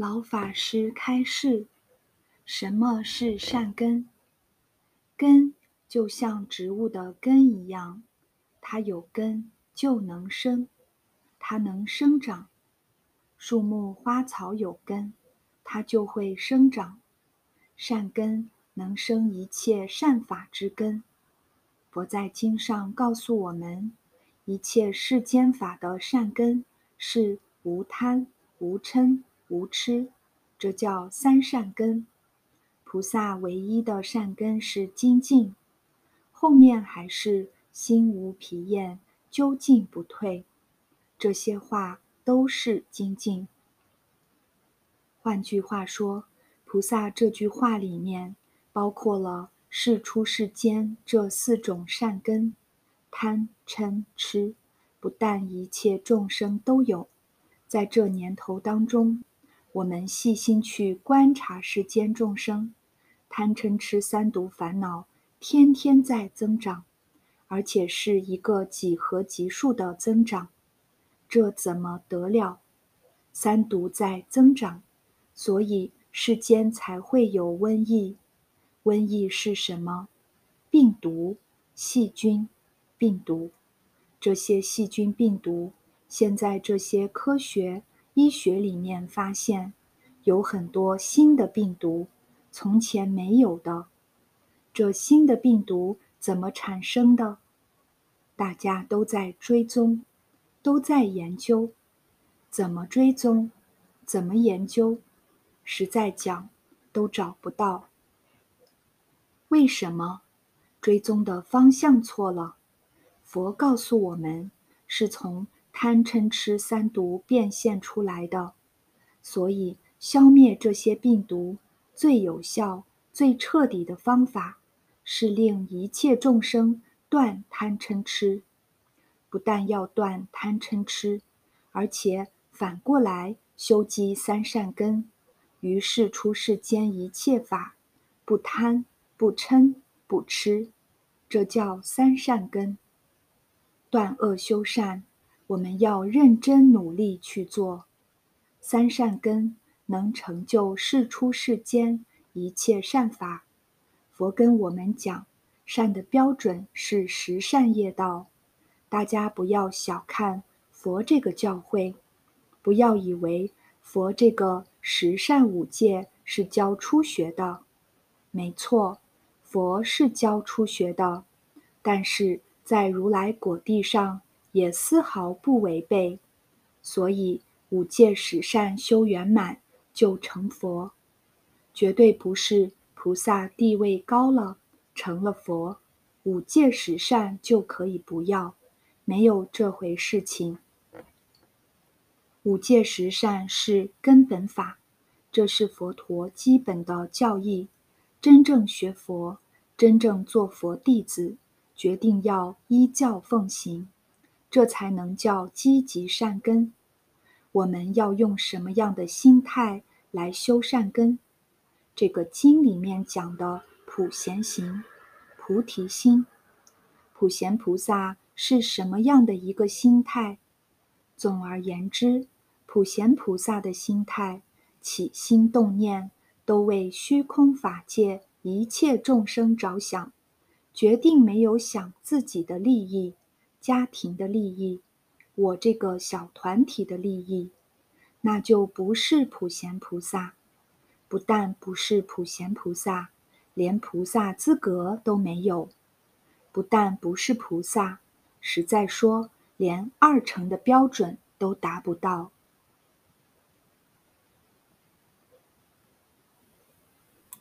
老法师开示：什么是善根？根就像植物的根一样，它有根就能生，它能生长。树木花草有根，它就会生长。善根能生一切善法之根。佛在经上告诉我们，一切世间法的善根是无贪、无嗔。无痴，这叫三善根。菩萨唯一的善根是精进，后面还是心无疲厌，究竟不退。这些话都是精进。换句话说，菩萨这句话里面包括了世出世间这四种善根：贪、嗔、痴。不但一切众生都有，在这年头当中。我们细心去观察世间众生，贪嗔痴三毒烦恼天天在增长，而且是一个几何级数的增长，这怎么得了？三毒在增长，所以世间才会有瘟疫。瘟疫是什么？病毒、细菌、病毒。这些细菌、病毒，现在这些科学。医学里面发现，有很多新的病毒，从前没有的。这新的病毒怎么产生的？大家都在追踪，都在研究，怎么追踪，怎么研究，实在讲都找不到。为什么？追踪的方向错了。佛告诉我们，是从。贪嗔痴三毒变现出来的，所以消灭这些病毒最有效、最彻底的方法，是令一切众生断贪嗔痴。不但要断贪嗔痴，而且反过来修积三善根，于是出世间一切法，不贪、不嗔、不痴，这叫三善根。断恶修善。我们要认真努力去做，三善根能成就世出世间一切善法。佛跟我们讲，善的标准是十善业道。大家不要小看佛这个教诲，不要以为佛这个十善五戒是教初学的。没错，佛是教初学的，但是在如来果地上。也丝毫不违背，所以五戒十善修圆满就成佛，绝对不是菩萨地位高了成了佛，五戒十善就可以不要，没有这回事情。五戒十善是根本法，这是佛陀基本的教义。真正学佛，真正做佛弟子，决定要依教奉行。这才能叫积极善根。我们要用什么样的心态来修善根？这个经里面讲的普贤行、菩提心，普贤菩萨是什么样的一个心态？总而言之，普贤菩萨的心态，起心动念都为虚空法界一切众生着想，决定没有想自己的利益。家庭的利益，我这个小团体的利益，那就不是普贤菩萨。不但不是普贤菩萨，连菩萨资格都没有。不但不是菩萨，实在说，连二成的标准都达不到。